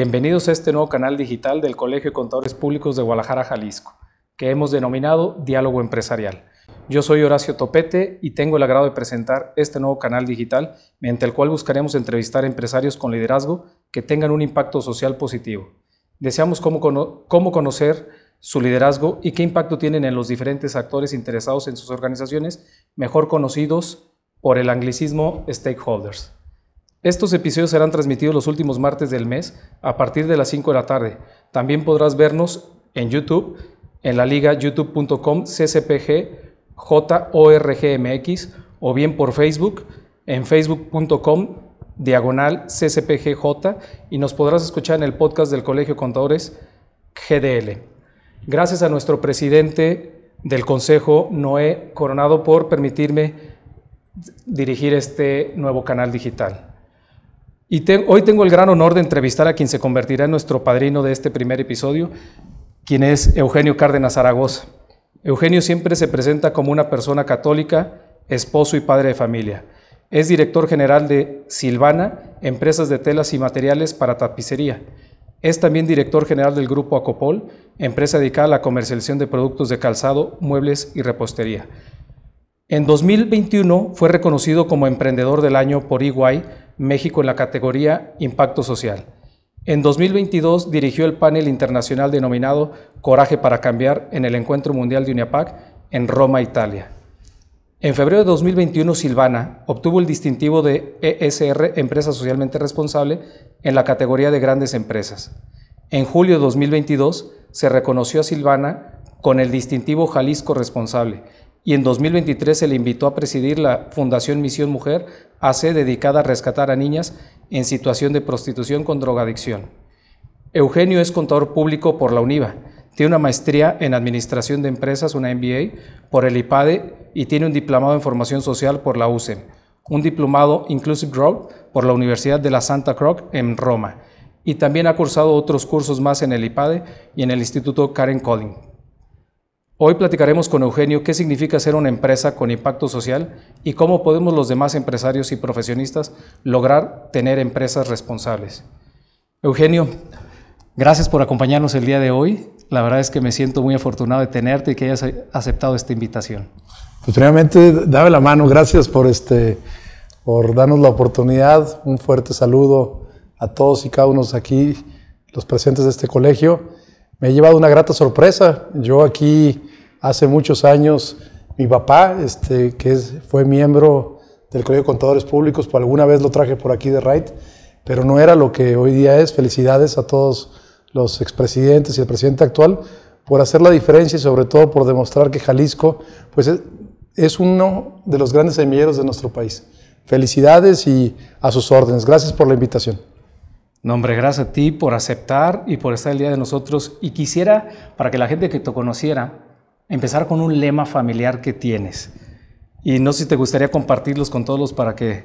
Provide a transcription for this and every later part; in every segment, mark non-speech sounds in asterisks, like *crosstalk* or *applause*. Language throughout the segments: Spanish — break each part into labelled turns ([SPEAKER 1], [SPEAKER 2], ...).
[SPEAKER 1] Bienvenidos a este nuevo canal digital del Colegio de Contadores Públicos de Guadalajara, Jalisco, que hemos denominado Diálogo Empresarial. Yo soy Horacio Topete y tengo el agrado de presentar este nuevo canal digital mediante el cual buscaremos entrevistar empresarios con liderazgo que tengan un impacto social positivo. Deseamos cómo, cómo conocer su liderazgo y qué impacto tienen en los diferentes actores interesados en sus organizaciones, mejor conocidos por el anglicismo stakeholders. Estos episodios serán transmitidos los últimos martes del mes a partir de las 5 de la tarde. También podrás vernos en YouTube, en la liga youtube.com ccpg jorgmx o bien por Facebook en facebook.com diagonal ccpgj y nos podrás escuchar en el podcast del Colegio Contadores GDL. Gracias a nuestro presidente del Consejo, Noé Coronado, por permitirme dirigir este nuevo canal digital. Y hoy tengo el gran honor de entrevistar a quien se convertirá en nuestro padrino de este primer episodio, quien es Eugenio Cárdenas Zaragoza. Eugenio siempre se presenta como una persona católica, esposo y padre de familia. Es director general de Silvana, empresas de telas y materiales para tapicería. Es también director general del grupo Acopol, empresa dedicada a la comercialización de productos de calzado, muebles y repostería. En 2021 fue reconocido como emprendedor del año por EY México en la categoría Impacto Social. En 2022 dirigió el panel internacional denominado Coraje para Cambiar en el Encuentro Mundial de UNIAPAC en Roma, Italia. En febrero de 2021, Silvana obtuvo el distintivo de ESR, Empresa Socialmente Responsable, en la categoría de grandes empresas. En julio de 2022 se reconoció a Silvana con el distintivo Jalisco Responsable y en 2023 se le invitó a presidir la Fundación Misión Mujer AC dedicada a rescatar a niñas en situación de prostitución con drogadicción. Eugenio es contador público por la UNIVA, tiene una maestría en Administración de Empresas, una MBA, por el IPADE y tiene un diplomado en Formación Social por la UCEM, un diplomado Inclusive Growth por la Universidad de la Santa Cruz en Roma y también ha cursado otros cursos más en el IPADE y en el Instituto Karen Collin. Hoy platicaremos con Eugenio qué significa ser una empresa con impacto social y cómo podemos los demás empresarios y profesionistas lograr tener empresas responsables. Eugenio, gracias por acompañarnos el día de hoy. La verdad es que me siento muy afortunado de tenerte y que hayas aceptado esta invitación.
[SPEAKER 2] Pues primeramente, dame la mano, gracias por, este, por darnos la oportunidad. Un fuerte saludo a todos y cada uno aquí, los presentes de este colegio me he llevado una grata sorpresa. Yo aquí hace muchos años, mi papá, este, que fue miembro del Colegio de Contadores Públicos, por alguna vez lo traje por aquí de Wright, pero no era lo que hoy día es. Felicidades a todos los expresidentes y el presidente actual por hacer la diferencia y sobre todo por demostrar que Jalisco pues, es uno de los grandes semilleros de nuestro país. Felicidades y a sus órdenes. Gracias por la invitación.
[SPEAKER 1] No, hombre, gracias a ti por aceptar y por estar el día de nosotros. Y quisiera, para que la gente que te conociera, empezar con un lema familiar que tienes. Y no sé si te gustaría compartirlos con todos para que,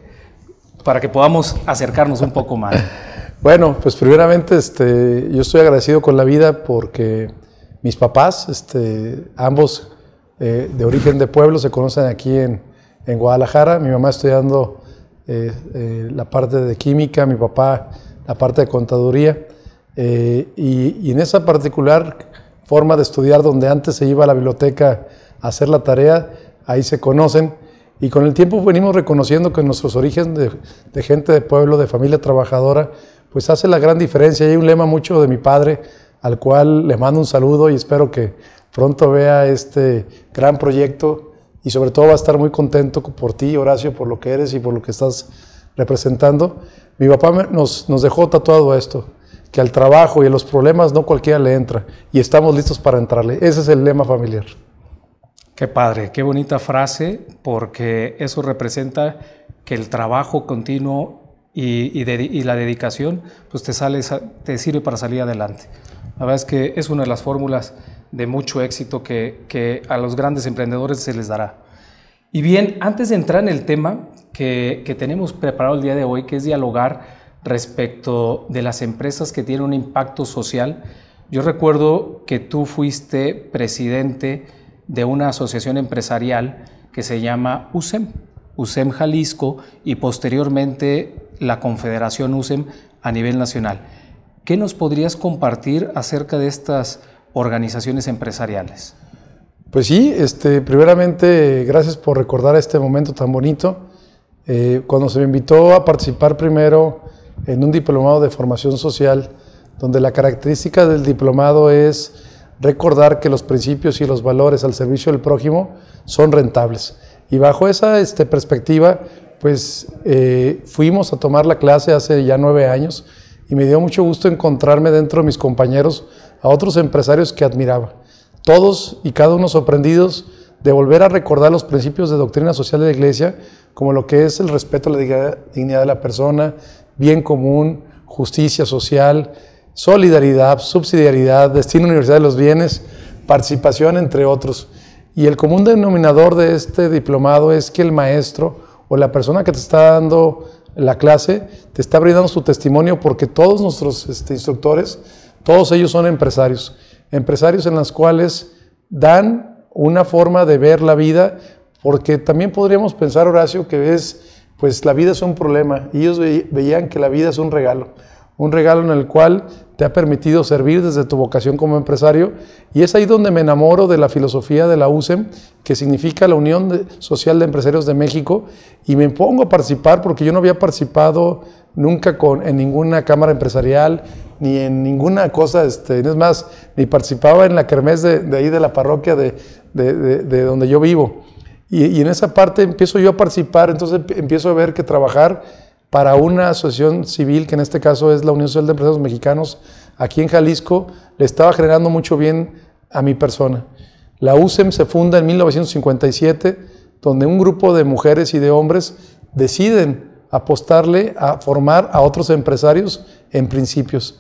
[SPEAKER 1] para que podamos acercarnos un poco más. *laughs*
[SPEAKER 2] Bueno, pues primeramente este, yo estoy agradecido con la vida porque mis papás, este, ambos eh, de origen de pueblo, se conocen aquí en, en Guadalajara. Mi mamá estudiando eh, eh, la parte de química, mi papá la parte de contaduría. Eh, y, en esa particular forma de estudiar, donde antes se iba a la biblioteca a hacer la tarea, ahí se conocen. Y con el tiempo venimos reconociendo que nuestros orígenes de, gente de pueblo, de familia trabajadora, pues hace la gran diferencia. Hay un lema mucho de mi padre, al cual le mando un saludo y espero que pronto vea este gran proyecto y sobre todo va a estar muy contento por ti, Horacio, por lo que eres y por lo que estás representando. Mi papá nos, nos dejó tatuado esto, que al trabajo y a los problemas no cualquiera le entra y estamos listos para entrarle. Ese es el lema familiar.
[SPEAKER 1] Qué padre, qué bonita frase, porque eso representa que el trabajo continuo y, la dedicación pues te, sale, te sirve para salir adelante. La verdad es que es una de las fórmulas de mucho éxito que a los grandes emprendedores se les dará. Y bien, antes de entrar en el tema, que, tenemos preparado el día de hoy, que es dialogar respecto de las empresas que tienen un impacto social. Yo recuerdo que tú fuiste presidente de una asociación empresarial que se llama USEM, USEM Jalisco, y posteriormente la Confederación USEM a nivel nacional. ¿Qué nos podrías compartir acerca de estas organizaciones empresariales?
[SPEAKER 2] Pues sí, este, primeramente, gracias por recordar este momento tan bonito. Eh, cuando se me invitó a participar primero en un diplomado de formación social, donde la característica del diplomado es recordar que los principios y los valores al servicio del prójimo son rentables. Y bajo esa este, perspectiva, pues eh, fuimos a tomar la clase hace ya nueve años y me dio mucho gusto encontrarme dentro de mis compañeros a otros empresarios que admiraba. Todos y cada uno sorprendidos de volver a recordar los principios de doctrina social de la Iglesia, como lo que es el respeto a la dignidad de la persona, bien común, justicia social, solidaridad, subsidiariedad, destino universal de los bienes, participación, entre otros. Y el común denominador de este diplomado es que el maestro o la persona que te está dando la clase te está brindando su testimonio porque todos nuestros este, instructores, todos ellos son empresarios, empresarios en los cuales dan una forma de ver la vida, porque también podríamos pensar, Horacio, que es, pues la vida es un problema, y ellos veían que la vida es un regalo un regalo en el cual te ha permitido servir desde tu vocación como empresario. Y es ahí donde me enamoro de la filosofía de la USEM, que significa la Unión Social de Empresarios de México, y me pongo a participar porque yo no había participado nunca con, en ninguna cámara empresarial, ni en ninguna cosa, este, es más, ni participaba en la kermés de, ahí de la parroquia de, de donde yo vivo. Y, en esa parte empiezo yo a participar, entonces empiezo a ver que trabajar para una asociación civil, que en este caso es la Unión Social de Empresarios Mexicanos, aquí en Jalisco, le estaba generando mucho bien a mi persona. La USEM se funda en 1957, donde un grupo de mujeres y de hombres deciden apostarle a formar a otros empresarios en principios.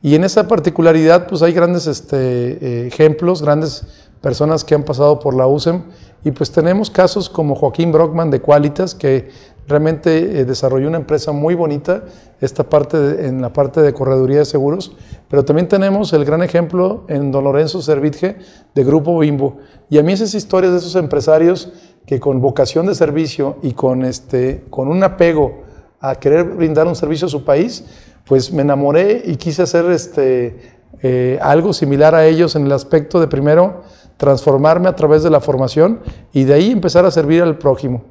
[SPEAKER 2] Y en esa particularidad, pues hay grandes este, eh, ejemplos, grandes personas que han pasado por la USEM, y pues tenemos casos como Joaquín Brockman de Qualitas, que Realmente eh, desarrolló una empresa muy bonita esta parte en la parte de correduría de seguros, pero también tenemos el gran ejemplo en Don Lorenzo Servitje de Grupo Bimbo. Y a mí esas historias de esos empresarios que con vocación de servicio y con, este, con un apego a querer brindar un servicio a su país, pues me enamoré y quise hacer este, eh, algo similar a ellos en el aspecto de primero transformarme a través de la formación y de ahí empezar a servir al prójimo.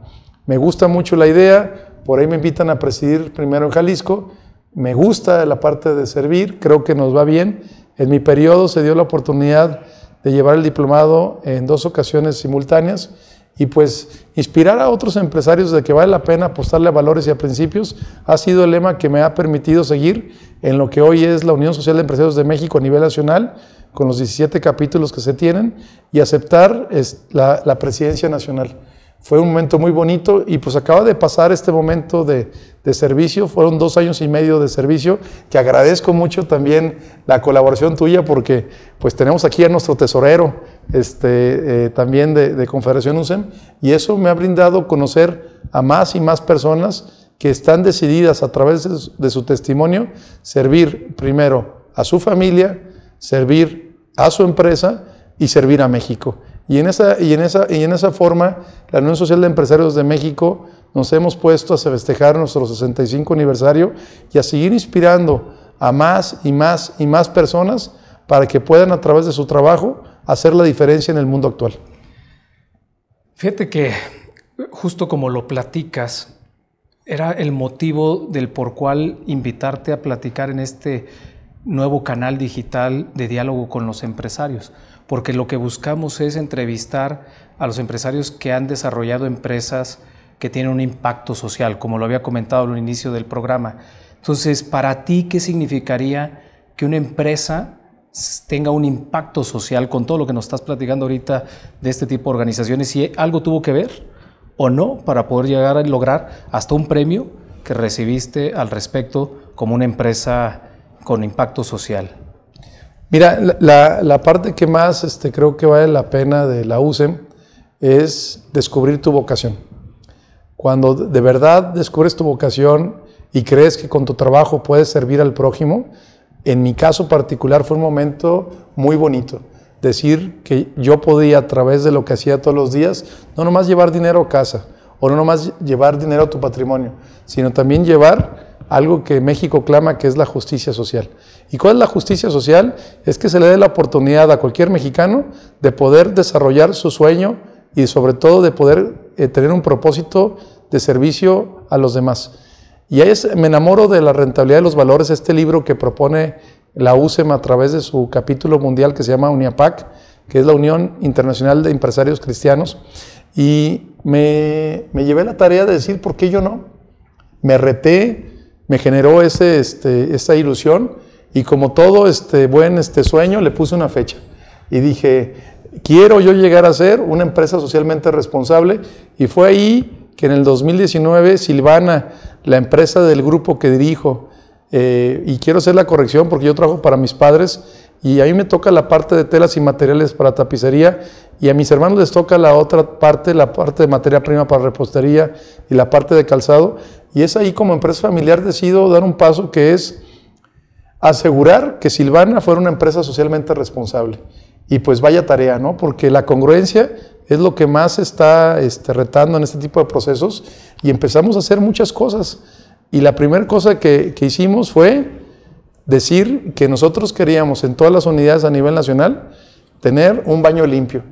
[SPEAKER 2] Me gusta mucho la idea, por ahí me invitan a presidir primero en Jalisco, me gusta la parte de servir, creo que nos va bien. En mi periodo se dio la oportunidad de llevar el diplomado en dos ocasiones simultáneas y pues inspirar a otros empresarios de que vale la pena apostarle a valores y a principios ha sido el lema que me ha permitido seguir en lo que hoy es la Unión Social de Empresarios de México a nivel nacional, con los 17 capítulos que se tienen, y aceptar la, la presidencia nacional. Fue un momento muy bonito y pues acaba de pasar este momento de, servicio, fueron dos años y medio de servicio, que agradezco mucho también la colaboración tuya porque pues tenemos aquí a nuestro tesorero este, eh, también de, Confederación USEM y eso me ha brindado conocer a más y más personas que están decididas a través de de su testimonio servir primero a su familia, servir a su empresa y servir a México. Y en, esa, y, en esa, y en esa forma, la Unión Social de Empresarios de México nos hemos puesto a festejar nuestro 65 aniversario y a seguir inspirando a más y más y más personas para que puedan a través de su trabajo hacer la diferencia en el mundo actual.
[SPEAKER 1] Fíjate que justo como lo platicas, era el motivo del por cual invitarte a platicar en este nuevo canal digital de diálogo con los empresarios porque lo que buscamos es entrevistar a los empresarios que han desarrollado empresas que tienen un impacto social, como lo había comentado al inicio del programa. Entonces, para ti, ¿qué significaría que una empresa tenga un impacto social con todo lo que nos estás platicando ahorita de este tipo de organizaciones? Si algo tuvo que ver o no para poder llegar a lograr hasta un premio que recibiste al respecto como una empresa con impacto social.
[SPEAKER 2] Mira, la, parte que más este, creo que vale la pena de la USEM es descubrir tu vocación. Cuando de verdad descubres tu vocación y crees que con tu trabajo puedes servir al prójimo, en mi caso particular fue un momento muy bonito. Decir que yo podía a través de lo que hacía todos los días, no nomás llevar dinero a casa o no nomás llevar dinero a tu patrimonio, sino también llevar algo que México clama que es la justicia social. ¿Y cuál es la justicia social? Es que se le dé la oportunidad a cualquier mexicano de poder desarrollar su sueño y sobre todo de poder eh, tener un propósito de servicio a los demás. Y ahí me enamoro de la rentabilidad de los valores, este libro que propone la UCEM a través de su capítulo mundial que se llama UNIAPAC, que es la Unión Internacional de Empresarios Cristianos. Y me, me llevé la tarea de decir, ¿por qué yo no? Me reté, me generó ese, este, esa ilusión y como todo este buen este sueño le puse una fecha. Y dije, quiero yo llegar a ser una empresa socialmente responsable y fue ahí que en el 2019 Silvana, la empresa del grupo que dirijo, eh, y quiero hacer la corrección porque yo trabajo para mis padres y a mí me toca la parte de telas y materiales para tapicería y a mis hermanos les toca la otra parte, la parte de materia prima para repostería y la parte de calzado. Y es ahí como empresa familiar decido dar un paso que es asegurar que Silvana fuera una empresa socialmente responsable. Y pues vaya tarea, ¿no? Porque la congruencia es lo que más está este, retando en este tipo de procesos y empezamos a hacer muchas cosas. Y la primera cosa que, hicimos fue decir que nosotros queríamos en todas las unidades a nivel nacional tener un baño limpio.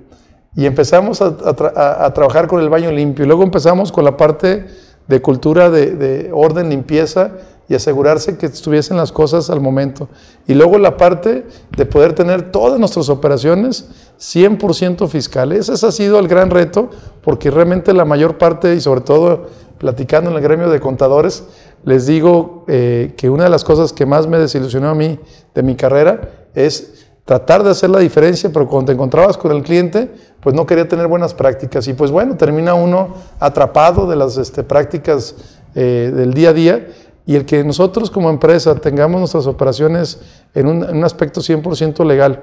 [SPEAKER 2] Y empezamos a, trabajar con el baño limpio. Y luego empezamos con la parte de cultura de, de, orden, limpieza y asegurarse que estuviesen las cosas al momento. Y luego la parte de poder tener todas nuestras operaciones 100% fiscales. Ese ha sido el gran reto porque realmente la mayor parte y sobre todo platicando en el gremio de contadores, les digo eh, que una de las cosas que más me desilusionó a mí de mi carrera es tratar de hacer la diferencia, pero cuando te encontrabas con el cliente, pues no quería tener buenas prácticas. Y pues bueno, termina uno atrapado de las este, prácticas eh, del día a día. Y el que nosotros como empresa tengamos nuestras operaciones en un, en un aspecto 100% legal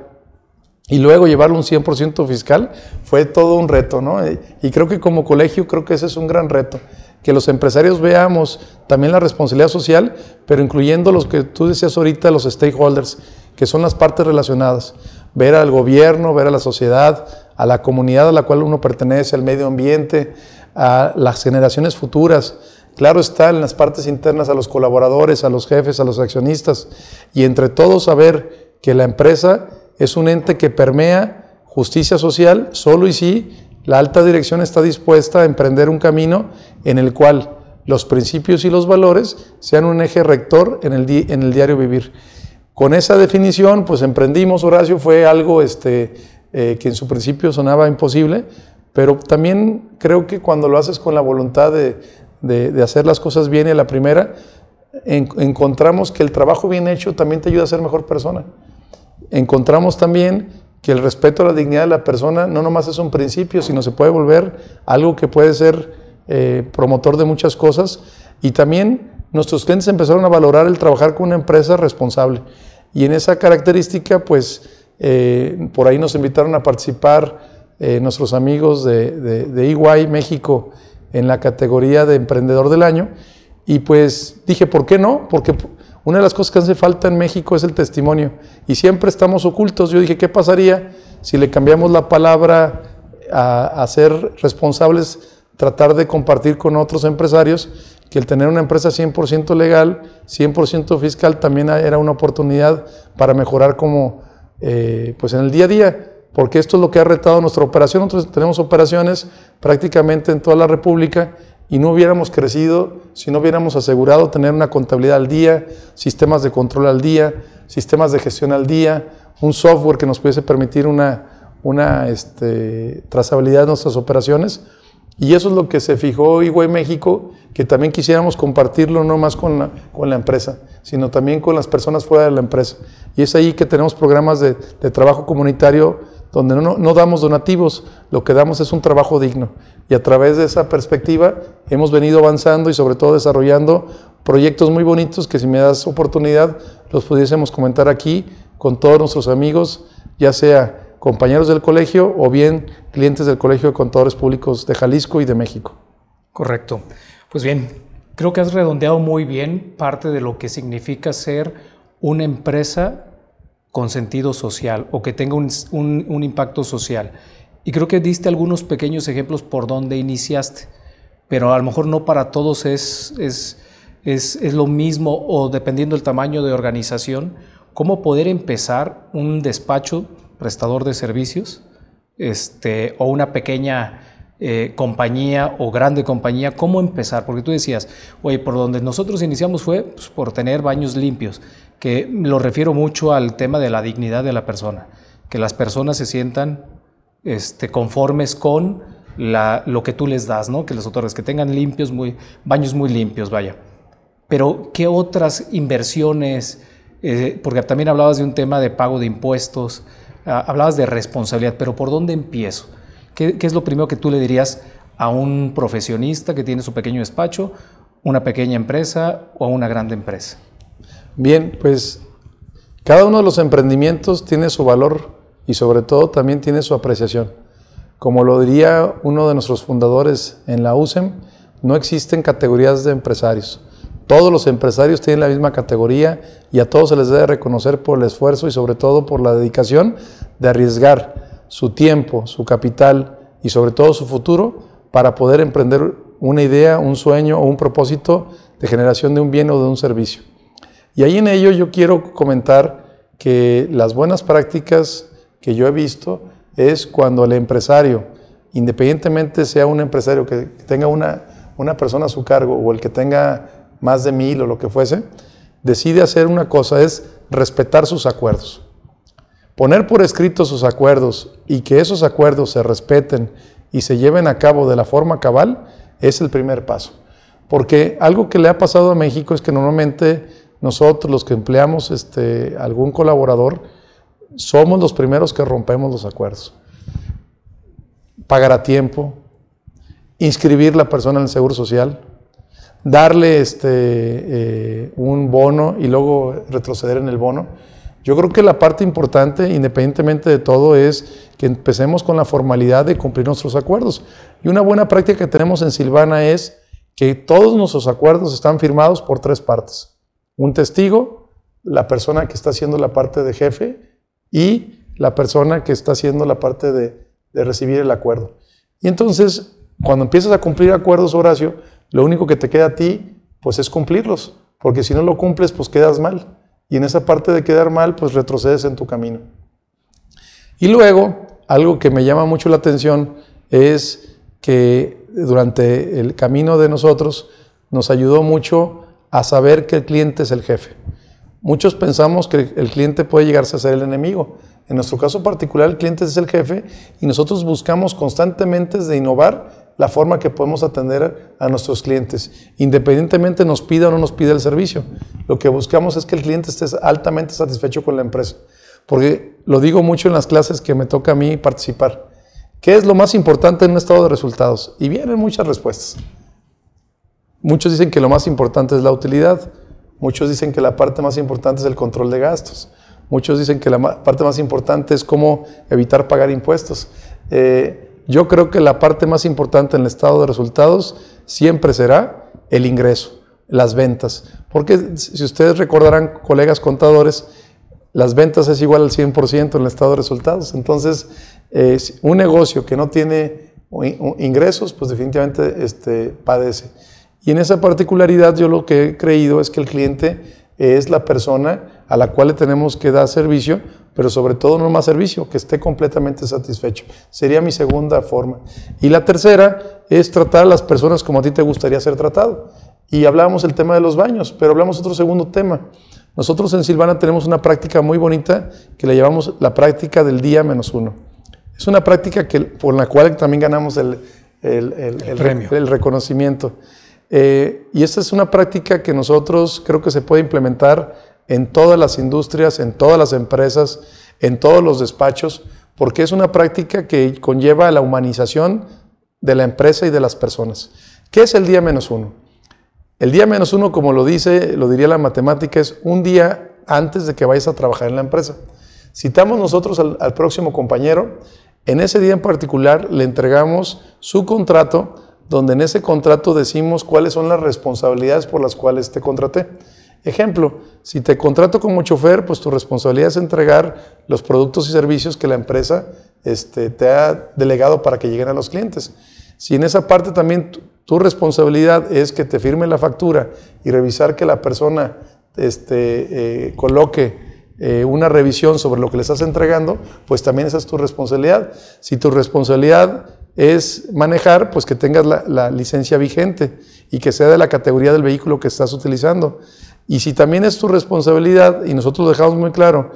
[SPEAKER 2] y luego llevarlo un 100% fiscal fue todo un reto, ¿no? Y creo que como colegio creo que ese es un gran reto que los empresarios veamos también la responsabilidad social, pero incluyendo los que tú decías ahorita, los stakeholders, que son las partes relacionadas. Ver al gobierno, ver a la sociedad, a la comunidad a la cual uno pertenece, al medio ambiente, a las generaciones futuras. Claro está en las partes internas a los colaboradores, a los jefes, a los accionistas, y entre todos saber que la empresa es un ente que permea justicia social solo y sí la alta dirección está dispuesta a emprender un camino en el cual los principios y los valores sean un eje rector en el, en el diario vivir. Con esa definición, pues emprendimos, Horacio, fue algo este, eh, que en su principio sonaba imposible, pero también creo que cuando lo haces con la voluntad de, de, hacer las cosas bien y a la primera, encontramos que el trabajo bien hecho también te ayuda a ser mejor persona. Encontramos también que el respeto a la dignidad de la persona no nomás es un principio, sino se puede volver algo que puede ser eh, promotor de muchas cosas. Y también nuestros clientes empezaron a valorar el trabajar con una empresa responsable. Y en esa característica, pues eh, por ahí nos invitaron a participar eh, nuestros amigos de, de, de EY México en la categoría de Emprendedor del Año. Y pues dije, ¿por qué no? Porque una de las cosas que hace falta en México es el testimonio y siempre estamos ocultos. Yo dije, ¿qué pasaría si le cambiamos la palabra a, ser responsables, tratar de compartir con otros empresarios que el tener una empresa 100% legal, 100% fiscal, también era una oportunidad para mejorar como, eh, pues en el día a día, porque esto es lo que ha retado nuestra operación. Nosotros tenemos operaciones prácticamente en toda la República y no hubiéramos crecido si no hubiéramos asegurado tener una contabilidad al día, sistemas de control al día, sistemas de gestión al día, un software que nos pudiese permitir una, una este, trazabilidad de nuestras operaciones. Y eso es lo que se fijó Iguay México, que también quisiéramos compartirlo no más con la, con la empresa, sino también con las personas fuera de la empresa. Y es ahí que tenemos programas de, de trabajo comunitario donde no, no, damos donativos, lo que damos es un trabajo digno. Y a través de esa perspectiva hemos venido avanzando y sobre todo desarrollando proyectos muy bonitos que si me das oportunidad los pudiésemos comentar aquí con todos nuestros amigos, ya sea compañeros del colegio o bien clientes del Colegio de Contadores Públicos de Jalisco y de México.
[SPEAKER 1] Correcto. Pues bien, creo que has redondeado muy bien parte de lo que significa ser una empresa con sentido social o que tenga un, impacto social. Y creo que diste algunos pequeños ejemplos por donde iniciaste, pero a lo mejor no para todos es, es es, es lo mismo o dependiendo del tamaño de organización, cómo poder empezar un despacho prestador de servicios este, o una pequeña eh, compañía o grande compañía, ¿cómo empezar? Porque tú decías, oye, por donde nosotros iniciamos fue pues, por tener baños limpios, que lo refiero mucho al tema de la dignidad de la persona, que las personas se sientan este, conformes con lo que tú les das, ¿no? que les otorgues, que tengan limpios, muy, baños muy limpios, vaya. Pero, ¿qué otras inversiones? Eh, porque también hablabas de un tema de pago de impuestos, ah, hablabas de responsabilidad, pero ¿por dónde empiezo? ¿Qué, es lo primero que tú le dirías a un profesionista que tiene su pequeño despacho, una pequeña empresa o a una grande empresa?
[SPEAKER 2] Bien, pues cada uno de los emprendimientos tiene su valor y sobre todo también tiene su apreciación. Como lo diría uno de nuestros fundadores en la USEM, no existen categorías de empresarios. Todos los empresarios tienen la misma categoría y a todos se les debe reconocer por el esfuerzo y sobre todo por la dedicación de arriesgar su tiempo, su capital y sobre todo su futuro para poder emprender una idea, un sueño o un propósito de generación de un bien o de un servicio. Y ahí en ello yo quiero comentar que las buenas prácticas que yo he visto es cuando el empresario, independientemente sea un empresario que tenga una, una persona a su cargo o el que tenga más de mil o lo que fuese, decide hacer una cosa, es respetar sus acuerdos. Poner por escrito sus acuerdos y que esos acuerdos se respeten y se lleven a cabo de la forma cabal es el primer paso. Porque algo que le ha pasado a México es que normalmente nosotros los que empleamos este, algún colaborador somos los primeros que rompemos los acuerdos. Pagar a tiempo, inscribir la persona en el Seguro Social, darle este, eh, un bono y luego retroceder en el bono yo creo que la parte importante, independientemente de todo, es que empecemos con la formalidad de cumplir nuestros acuerdos. Y una buena práctica que tenemos en Silvana es que todos nuestros acuerdos están firmados por tres partes. Un testigo, la persona que está haciendo la parte de jefe y la persona que está haciendo la parte de, recibir el acuerdo. Y entonces, cuando empiezas a cumplir acuerdos, Horacio, lo único que te queda a ti, pues es cumplirlos, porque si no lo cumples, pues quedas mal y en esa parte de quedar mal, pues retrocedes en tu camino. Y luego, algo que me llama mucho la atención es que durante el camino de nosotros nos ayudó mucho a saber que el cliente es el jefe. Muchos pensamos que el cliente puede llegarse a ser el enemigo. En nuestro caso particular, el cliente es el jefe y nosotros buscamos constantemente de innovar la forma que podemos atender a nuestros clientes, independientemente nos pida o no nos pida el servicio. Lo que buscamos es que el cliente esté altamente satisfecho con la empresa. Porque lo digo mucho en las clases que me toca a mí participar. ¿Qué es lo más importante en un estado de resultados? Y vienen muchas respuestas. Muchos dicen que lo más importante es la utilidad. Muchos dicen que la parte más importante es el control de gastos. Muchos dicen que la parte más importante es cómo evitar pagar impuestos. Eh, yo creo que la parte más importante en el estado de resultados siempre será el ingreso, las ventas. Porque si ustedes recordarán, colegas contadores, las ventas es igual al 100% en el estado de resultados. Entonces, un negocio que no tiene ingresos, pues definitivamente este, padece. Y en esa particularidad yo lo que he creído es que el cliente es la persona a la cual le tenemos que dar servicio, pero sobre todo no más servicio, que esté completamente satisfecho. Sería mi segunda forma. Y la tercera es tratar a las personas como a ti te gustaría ser tratado. Y hablábamos el tema de los baños, pero hablamos otro segundo tema. Nosotros en Silvana tenemos una práctica muy bonita que le llamamos la práctica del día menos uno. Es una práctica que, por la cual también ganamos el, el, el reconocimiento. Eh, y esta es una práctica que nosotros creo que se puede implementar en todas las industrias, en todas las empresas, en todos los despachos, porque es una práctica que conlleva la humanización de la empresa y de las personas. ¿Qué es el día menos uno? El día menos uno, como lo dice, lo diría la matemática, es un día antes de que vayas a trabajar en la empresa. Citamos nosotros al, al próximo compañero, en ese día en particular le entregamos su contrato, donde en ese contrato decimos cuáles son las responsabilidades por las cuales te contraté. Ejemplo, si te contrato como chofer, pues tu responsabilidad es entregar los productos y servicios que la empresa este, te ha delegado para que lleguen a los clientes. Si en esa parte también Tu responsabilidad es que te firme la factura y revisar que la persona este, eh, coloque eh, una revisión sobre lo que le estás entregando, pues también esa es tu responsabilidad. Si tu responsabilidad es manejar, pues que tengas la, licencia vigente y que sea de la categoría del vehículo que estás utilizando. Y si también es tu responsabilidad, y nosotros dejamos muy claro,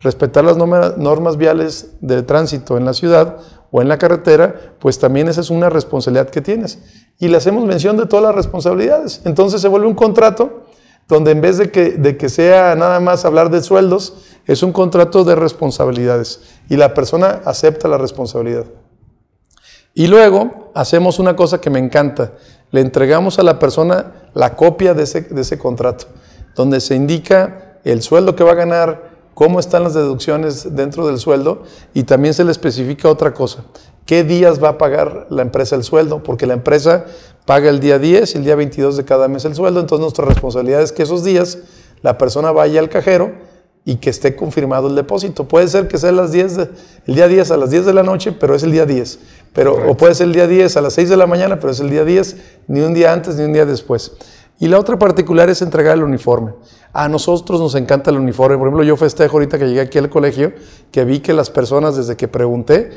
[SPEAKER 2] respetar las normas viales de tránsito en la ciudad o en la carretera, pues también esa es una responsabilidad que tienes. Y le hacemos mención de todas las responsabilidades. Entonces se vuelve un contrato donde en vez de que, sea nada más hablar de sueldos, es un contrato de responsabilidades y la persona acepta la responsabilidad. Y luego hacemos una cosa que me encanta, le entregamos a la persona la copia de ese contrato, donde se indica el sueldo que va a ganar, cómo están las deducciones dentro del sueldo y también se le especifica otra cosa, qué días va a pagar la empresa el sueldo, porque la empresa paga el día 10 y el día 22 de cada mes el sueldo, entonces nuestra responsabilidad es que esos días la persona vaya al cajero y que esté confirmado el depósito. Puede ser que sea las 10 el día 10 a las 10 de la noche, pero es el día 10. Pero, o puede ser el día 10 a las 6 de la mañana, pero es el día 10, ni un día antes ni un día después. Y la otra particular es entregar el uniforme. A nosotros nos encanta el uniforme. Por ejemplo, yo festejo ahorita que llegué aquí al colegio, que vi que las personas desde que pregunté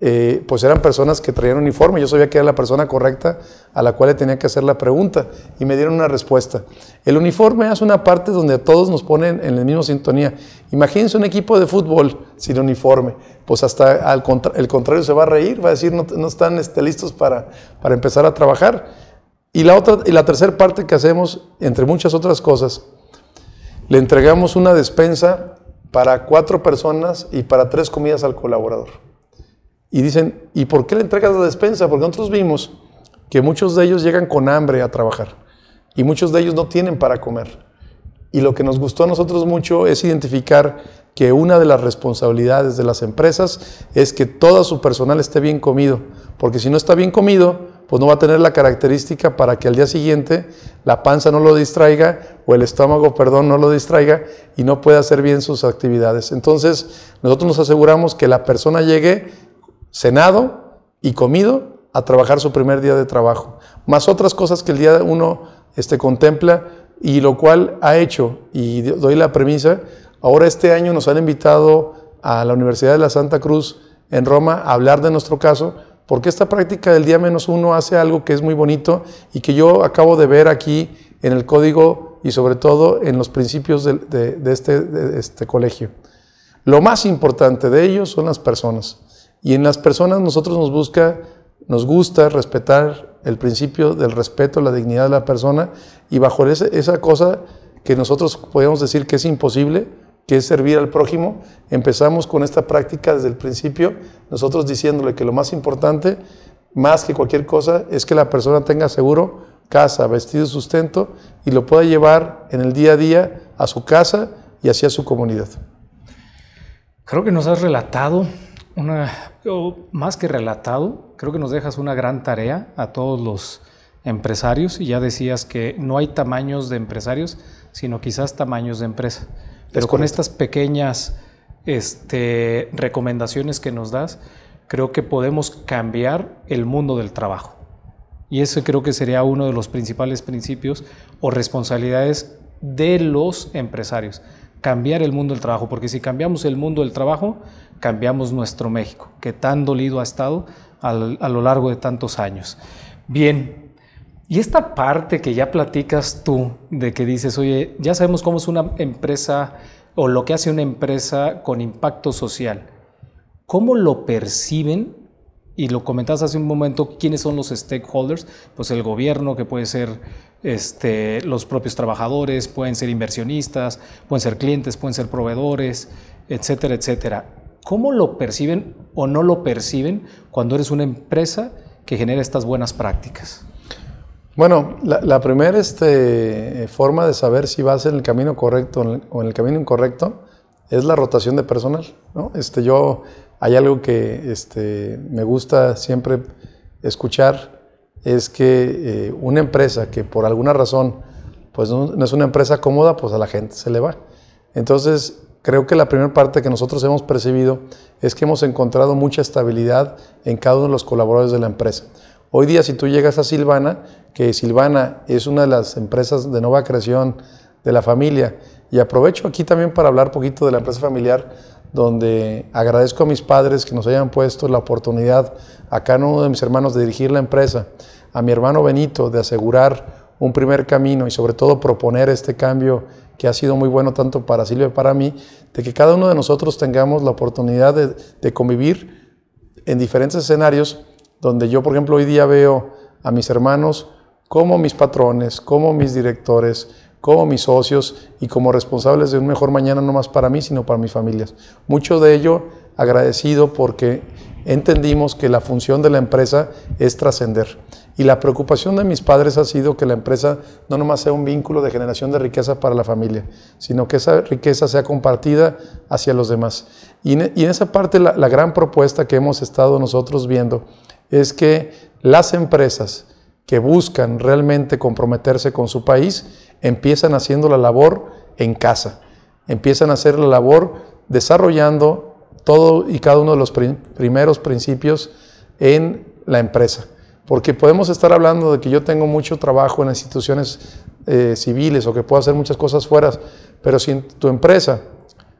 [SPEAKER 2] eh, pues eran personas que traían uniforme. Yo sabía que era la persona correcta a la cual le tenía que hacer la pregunta y me dieron una respuesta. El uniforme es una parte donde todos nos ponen en la misma sintonía. Imagínense un equipo de fútbol sin uniforme. Pues hasta al el contrario se va a reír, va a decir no, están este, listos para, para empezar a trabajar. Y la, otra, y la tercera parte que hacemos, entre muchas otras cosas, le entregamos una despensa para cuatro personas y para tres comidas al colaborador. Y dicen, ¿y por qué le entregas la despensa? Porque nosotros vimos que muchos de ellos llegan con hambre a trabajar y muchos de ellos no tienen para comer. Y lo que nos gustó a nosotros mucho es identificar que una de las responsabilidades de las empresas es que todo su personal esté bien comido, porque si no está bien comido, pues no va a tener la característica para que al día siguiente la panza no lo distraiga o el estómago, perdón, no lo distraiga y no pueda hacer bien sus actividades. Entonces, nosotros nos aseguramos que la persona llegue cenado y comido a trabajar su primer día de trabajo, más otras cosas que el día uno este, contempla y lo cual ha hecho, y doy la premisa, ahora este año nos han invitado a la Universidad de la Santa Cruz en Roma a hablar de nuestro caso, porque esta práctica del día menos uno hace algo que es muy bonito y que yo acabo de ver aquí en el código y sobre todo en los principios de, este, de este colegio. Lo más importante de ellos son las personas. Y en las personas nosotros nos busca, nos gusta respetar el principio del respeto, la dignidad de la persona y bajo esa cosa que nosotros podemos decir que es imposible, que es servir al prójimo, empezamos con esta práctica desde el principio, nosotros diciéndole que lo más importante, más que cualquier cosa, es que la persona tenga seguro casa, vestido, sustento y lo pueda llevar en el día a día a su casa y hacia su comunidad.
[SPEAKER 1] Creo que nos has relatado más que relatado, creo que nos dejas una gran tarea a todos los empresarios y ya decías que no hay tamaños de empresarios, sino quizás tamaños de empresa. Pero con estas pequeñas este, recomendaciones que nos das, creo que podemos cambiar el mundo del trabajo. Y ese creo que sería uno de los principales principios o responsabilidades de los empresarios, cambiar el mundo del trabajo, porque si cambiamos el mundo del trabajo, cambiamos nuestro México, que tan dolido ha estado a lo largo de tantos años. Bien, y esta parte que ya platicas tú, de que dices, oye, ya sabemos cómo es una empresa o lo que hace una empresa con impacto social, ¿cómo lo perciben? Y lo comentabas hace un momento, ¿quiénes son los stakeholders? Pues el gobierno, que puede ser este, los propios trabajadores, pueden ser inversionistas, pueden ser clientes, pueden ser proveedores, etcétera, etcétera. ¿Cómo lo perciben o no lo perciben cuando eres una empresa que genera estas buenas prácticas?
[SPEAKER 2] Bueno, la, primera este, forma de saber si vas en el camino correcto o en el camino incorrecto es la rotación de personal. Este, yo, hay algo que este, me gusta siempre escuchar, es que eh, una empresa que por alguna razón pues no, no, es una empresa cómoda, pues a la gente se le va. Entonces, Creo que la primera parte que nosotros hemos percibido es que hemos encontrado mucha estabilidad en cada uno de los colaboradores de la empresa. Hoy día si tú llegas a Silvana, que Silvana es una de las empresas de nueva creación de la familia, y aprovecho aquí también para hablar poquito de la empresa familiar, donde agradezco a mis padres que nos hayan puesto la oportunidad a cada uno de mis hermanos de dirigir la empresa, a mi hermano Benito de asegurar un primer camino y sobre todo proponer este cambio que ha sido muy bueno tanto para Silvia y para mí, de que cada uno de nosotros tengamos la oportunidad de, convivir en diferentes escenarios, donde yo, por ejemplo, hoy día veo a mis hermanos como mis patrones, como mis directores, como mis socios y como responsables de un mejor mañana no más para mí, sino para mis familias. Mucho de ello agradecido porque entendimos que la función de la empresa es trascender. Y la preocupación de mis padres ha sido que la empresa no nomás sea un vínculo de generación de riqueza para la familia, sino que esa riqueza sea compartida hacia los demás. Y en, esa parte la, la gran propuesta que hemos estado nosotros viendo es que las empresas que buscan realmente comprometerse con su país empiezan haciendo la labor en casa, empiezan a hacer la labor desarrollando todo y cada uno de los primeros principios en la empresa. Porque podemos estar hablando de que yo tengo mucho trabajo en instituciones eh, civiles o que puedo hacer muchas cosas fuera, pero si en tu empresa,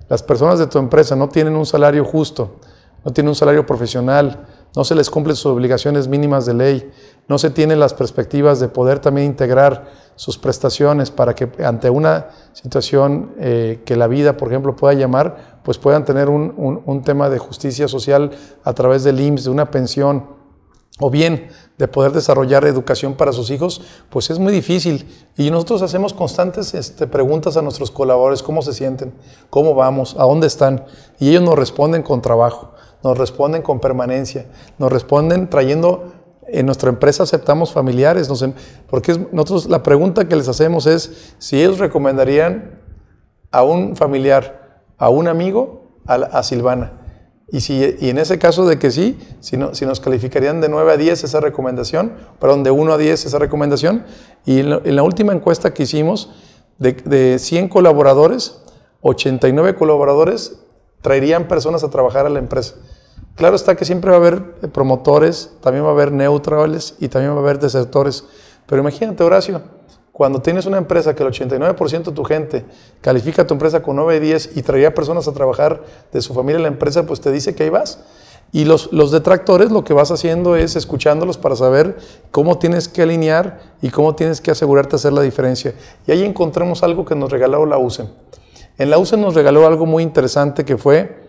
[SPEAKER 2] las personas de tu empresa no tienen un salario justo, no tienen un salario profesional, no se les cumplen sus obligaciones mínimas de ley, no se tienen las perspectivas de poder también integrar sus prestaciones para que ante una situación eh, que la vida, por ejemplo, pueda llamar, pues puedan tener un, un tema de justicia social a través del IMSS, de una pensión o bien de poder desarrollar educación para sus hijos, pues es muy difícil. Y nosotros hacemos constantes este, preguntas a nuestros colaboradores, cómo se sienten, cómo vamos, a dónde están. Y ellos nos responden con trabajo, nos responden con permanencia, nos responden trayendo, en nuestra empresa aceptamos familiares, porque nosotros la pregunta que les hacemos es si ellos recomendarían a un familiar, a un amigo, a Silvana. Y, si, y en ese caso de que sí, si nos calificarían de 9 a 10 esa recomendación, perdón, de 1 a 10 esa recomendación, y en la, última encuesta que hicimos, de, de 100 colaboradores, 89 colaboradores traerían personas a trabajar a la empresa. Claro está que siempre va a haber promotores, también va a haber neutrales y también va a haber desertores. Pero imagínate, Horacio, cuando tienes una empresa que el 89% de tu gente califica a tu empresa con 9 y 10 y traía personas a trabajar de su familia en la empresa, pues te dice que ahí vas. Y los, los detractores lo que vas haciendo es escuchándolos para saber cómo tienes que alinear y cómo tienes que asegurarte hacer la diferencia. Y ahí encontramos algo que nos regaló la USEM. En la USEM nos regaló algo muy interesante que fue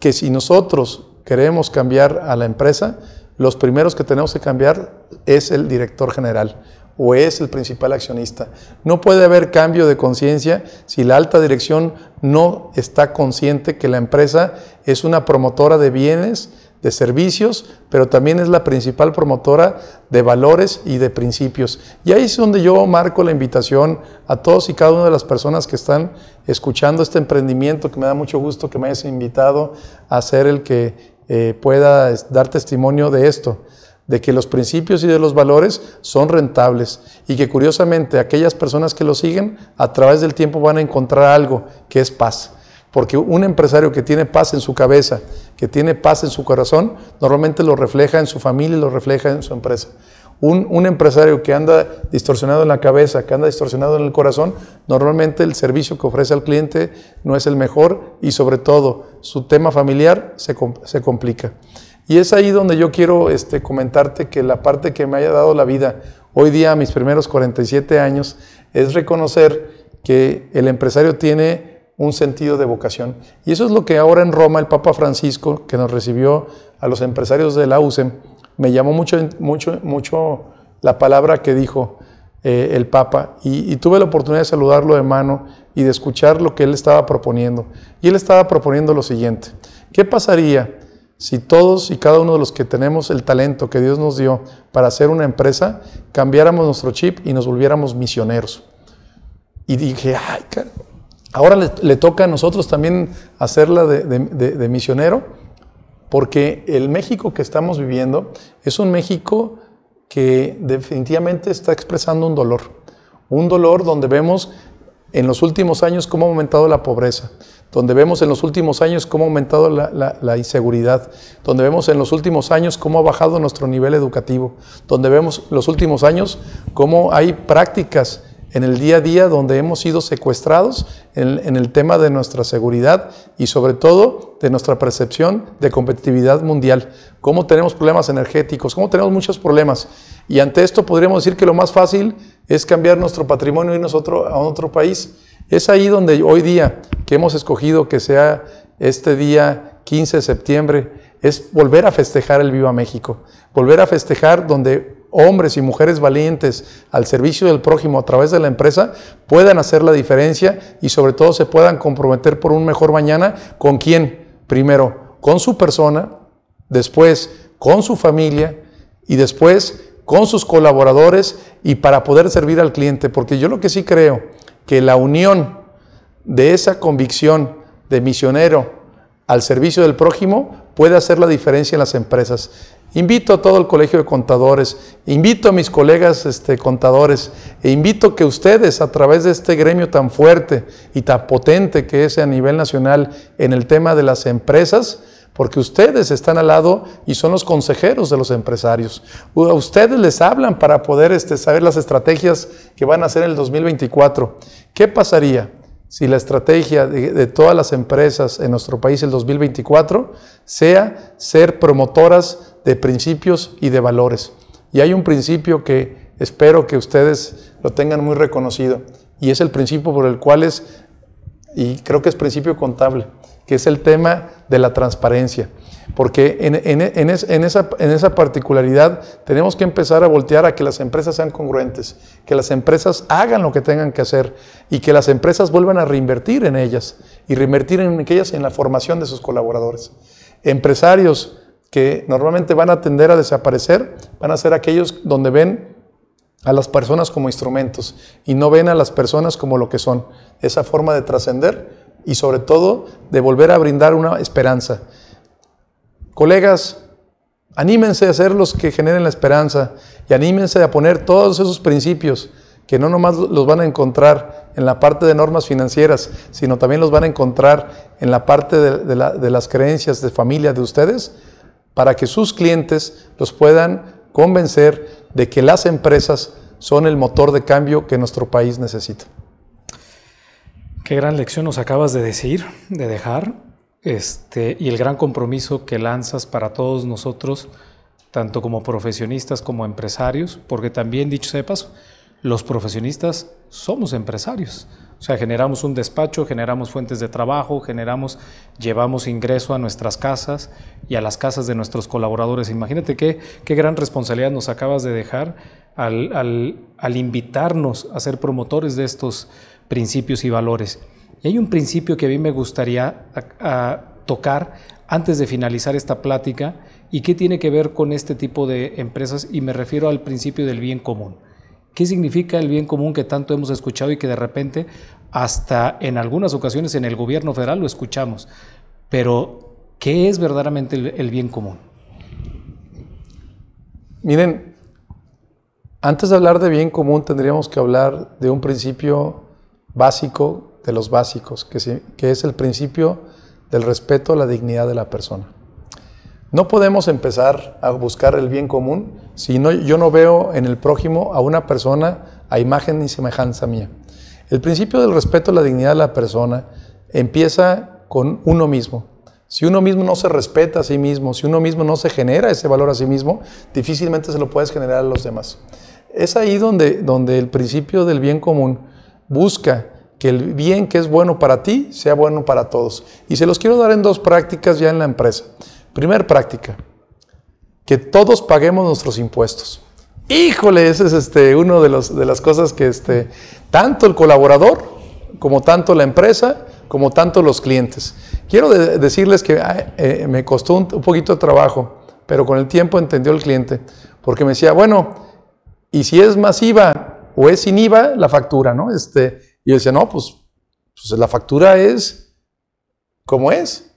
[SPEAKER 2] que si nosotros queremos cambiar a la empresa, los primeros que tenemos que cambiar es el director general o es el principal accionista. No puede haber cambio de conciencia si la alta dirección no está consciente que la empresa es una promotora de bienes, de servicios, pero también es la principal promotora de valores y de principios. Y ahí es donde yo marco la invitación a todos y cada una de las personas que están escuchando este emprendimiento, que me da mucho gusto que me hayas invitado a ser el que eh, pueda dar testimonio de esto de que los principios y de los valores son rentables y que curiosamente aquellas personas que lo siguen a través del tiempo van a encontrar algo que es paz. Porque un empresario que tiene paz en su cabeza, que tiene paz en su corazón, normalmente lo refleja en su familia y lo refleja en su empresa. Un, empresario que anda distorsionado en la cabeza, que anda distorsionado en el corazón, normalmente el servicio que ofrece al cliente no es el mejor y sobre todo su tema familiar se, se complica. Y es ahí donde yo quiero este, comentarte que la parte que me haya dado la vida hoy día, a mis primeros 47 años, es reconocer que el empresario tiene un sentido de vocación. Y eso es lo que ahora en Roma el Papa Francisco, que nos recibió a los empresarios de la USEM, me llamó mucho, mucho, mucho la palabra que dijo eh, el Papa. Y, y tuve la oportunidad de saludarlo de mano y de escuchar lo que él estaba proponiendo. Y él estaba proponiendo lo siguiente. ¿Qué pasaría? si todos y cada uno de los que tenemos el talento que Dios nos dio para hacer una empresa, cambiáramos nuestro chip y nos volviéramos misioneros. Y dije, ay, ahora le, toca a nosotros también hacerla de, misionero, porque el México que estamos viviendo es un México que definitivamente está expresando un dolor. Un dolor donde vemos en los últimos años cómo ha aumentado la pobreza, donde vemos en los últimos años cómo ha aumentado la, inseguridad, donde vemos en los últimos años cómo ha bajado nuestro nivel educativo, donde vemos en los últimos años cómo hay prácticas en el día a día donde hemos sido secuestrados en, el tema de nuestra seguridad y sobre todo de nuestra percepción de competitividad mundial, cómo tenemos problemas energéticos, cómo tenemos muchos problemas. Y ante esto podríamos decir que lo más fácil es cambiar nuestro patrimonio y irnos a otro país. Es ahí donde hoy día que hemos escogido que sea este día 15 de septiembre, es volver a festejar el Viva México, volver a festejar donde hombres y mujeres valientes al servicio del prójimo a través de la empresa puedan hacer la diferencia y sobre todo se puedan comprometer por un mejor mañana con quién? Primero, con su persona, después con su familia y después con sus colaboradores y para poder servir al cliente. Porque yo lo que sí creo, que la unión de esa convicción de misionero al servicio del prójimo puede hacer la diferencia en las empresas. Invito a todo el colegio de contadores, invito a mis colegas este, contadores e invito que ustedes a través de este gremio tan fuerte y tan potente que es a nivel nacional en el tema de las empresas, porque ustedes están al lado y son los consejeros de los empresarios. Ustedes les hablan para poder este, saber las estrategias que van a hacer en el 2024. ¿Qué pasaría? si la estrategia de, todas las empresas en nuestro país el 2024 sea ser promotoras de principios y de valores. Y hay un principio que espero que ustedes lo tengan muy reconocido, y es el principio por el cual es, y creo que es principio contable, que es el tema de la transparencia. Porque en, esa, particularidad tenemos que empezar a voltear a que las empresas sean congruentes, que las empresas hagan lo que tengan que hacer y que las empresas vuelvan a reinvertir en ellas y reinvertir en ellas en la formación de sus colaboradores. Empresarios que normalmente van a tender a desaparecer van a ser aquellos donde ven a las personas como instrumentos y no ven a las personas como lo que son. Esa forma de trascender y sobre todo de volver a brindar una esperanza. Colegas, anímense a ser los que generen la esperanza y anímense a poner todos esos principios que no nomás los van a encontrar en la parte de normas financieras, sino también los van a encontrar en la parte de, de las creencias de familia de ustedes, para que sus clientes los puedan convencer de que las empresas son el motor de cambio que nuestro país necesita.
[SPEAKER 1] Qué gran lección nos acabas de decir, de dejar, este, y el gran compromiso que lanzas para todos nosotros, tanto como profesionistas como empresarios, porque también, dicho sea de paso, los profesionistas somos empresarios. O sea, generamos un despacho, generamos fuentes de trabajo, generamos, llevamos ingreso a nuestras casas y a las casas de nuestros colaboradores. Imagínate qué, qué gran responsabilidad nos acabas de dejar al, al, al invitarnos a ser promotores de estos principios y valores. Y hay un principio que a mí me gustaría tocar antes de finalizar esta plática y qué tiene que ver con este tipo de empresas y me refiero al principio del bien común. ¿Qué significa el bien común que tanto hemos escuchado y que de repente hasta en algunas ocasiones en el gobierno federal lo escuchamos? Pero, ¿qué es verdaderamente el, bien común?
[SPEAKER 2] Miren, antes de hablar de bien común tendríamos que hablar de un principio básico de los básicos, que es el principio del respeto a la dignidad de la persona. No podemos empezar a buscar el bien común si no, yo no veo en el prójimo a una persona a imagen y semejanza mía. El principio del respeto a la dignidad de la persona empieza con uno mismo. Si uno mismo no se respeta a sí mismo, si uno mismo no se genera ese valor a sí mismo, difícilmente se lo puedes generar a los demás. Es ahí donde, donde el principio del bien común busca que el bien que es bueno para ti sea bueno para todos. Y se los quiero dar en dos prácticas ya en la empresa. Primer práctica, que todos paguemos nuestros impuestos. Híjole, ese es este, uno de, los, de las cosas que este, tanto el colaborador, como tanto la empresa, como tanto los clientes. Quiero decirles que eh, me costó un, un poquito de trabajo, pero con el tiempo entendió el cliente, porque me decía, bueno, y si es masiva, o es sin IVA la factura, ¿no? Este, y yo decía, no, pues, pues la factura es como es,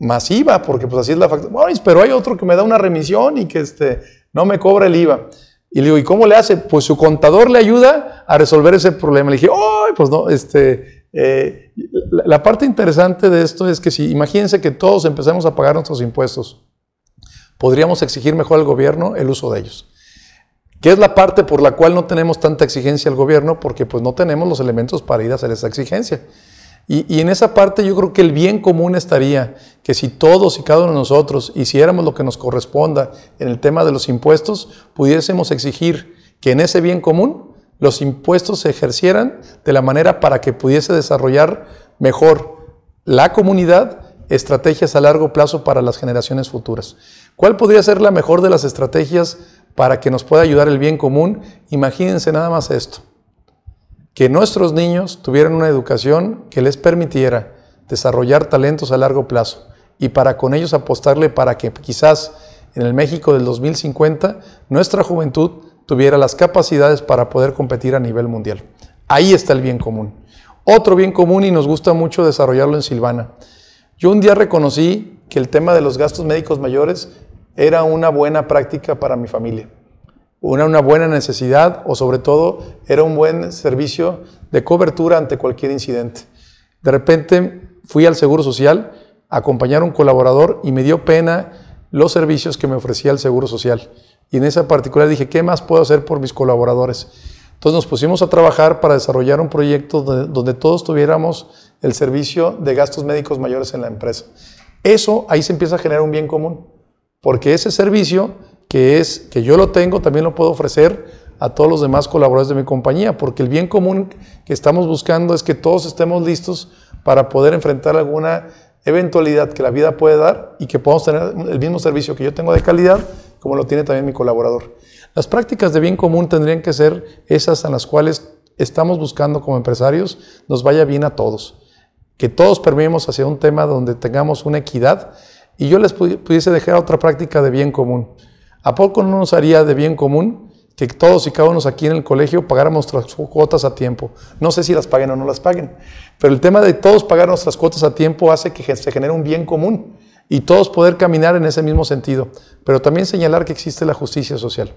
[SPEAKER 2] masiva, porque pues así es la factura. pero hay otro que me da una remisión y que este, no me cobra el IVA. Y le digo, ¿y cómo le hace? Pues su contador le ayuda a resolver ese problema. Le dije, ¡ay! pues no, este, Eh, la, la, parte interesante de esto es que si imagínense que todos empecemos a pagar nuestros impuestos, podríamos exigir mejor al gobierno el uso de ellos. ¿Qué es la parte por la cual no tenemos tanta exigencia al gobierno? Porque pues no tenemos los elementos para ir a hacer esa exigencia. Y, en esa parte yo creo que el bien común estaría que si todos y cada uno de nosotros hiciéramos lo que nos corresponda en el tema de los impuestos, pudiésemos exigir que en ese bien común los impuestos se ejercieran de la manera para que pudiese desarrollar mejor la comunidad estrategias a largo plazo para las generaciones futuras. ¿Cuál podría ser la mejor de las estrategias para que nos pueda ayudar el bien común? Imagínense nada más esto que nuestros niños tuvieran una educación que les permitiera desarrollar talentos a largo plazo y para con ellos apostarle para que quizás en el México del 2050 nuestra juventud tuviera las capacidades para poder competir a nivel mundial. Ahí está el bien común. Otro bien común y nos gusta mucho desarrollarlo en Silvana. Yo un día reconocí que el tema de los gastos médicos mayores era una buena práctica para mi familia una, buena necesidad o sobre todo era un buen servicio de cobertura ante cualquier incidente. De repente fui al Seguro Social a acompañar a un colaborador y me dio pena los servicios que me ofrecía el Seguro Social. Y en esa particular dije, ¿qué más puedo hacer por mis colaboradores? Entonces nos pusimos a trabajar para desarrollar un proyecto donde todos tuviéramos el servicio de gastos médicos mayores en la empresa. Eso ahí se empieza a generar un bien común, porque ese servicio que es que yo lo tengo, también lo puedo ofrecer a todos los demás colaboradores de mi compañía, porque el bien común que estamos buscando es que todos estemos listos para poder enfrentar alguna eventualidad que la vida puede dar y que podamos tener el mismo servicio que yo tengo de calidad como lo tiene también mi colaborador. Las prácticas de bien común tendrían que ser esas en las cuales estamos buscando como empresarios nos vaya bien a todos, que todos permeemos hacia un tema donde tengamos una equidad y yo les pudiese dejar otra práctica de bien común. ¿A poco no nos haría de bien común que todos y cada uno aquí en el colegio pagáramos nuestras cuotas a tiempo? No sé si las paguen o no las paguen, pero el tema de todos pagar nuestras cuotas a tiempo hace que se genere un bien común y todos poder caminar en ese mismo sentido, pero también señalar que existe la justicia social.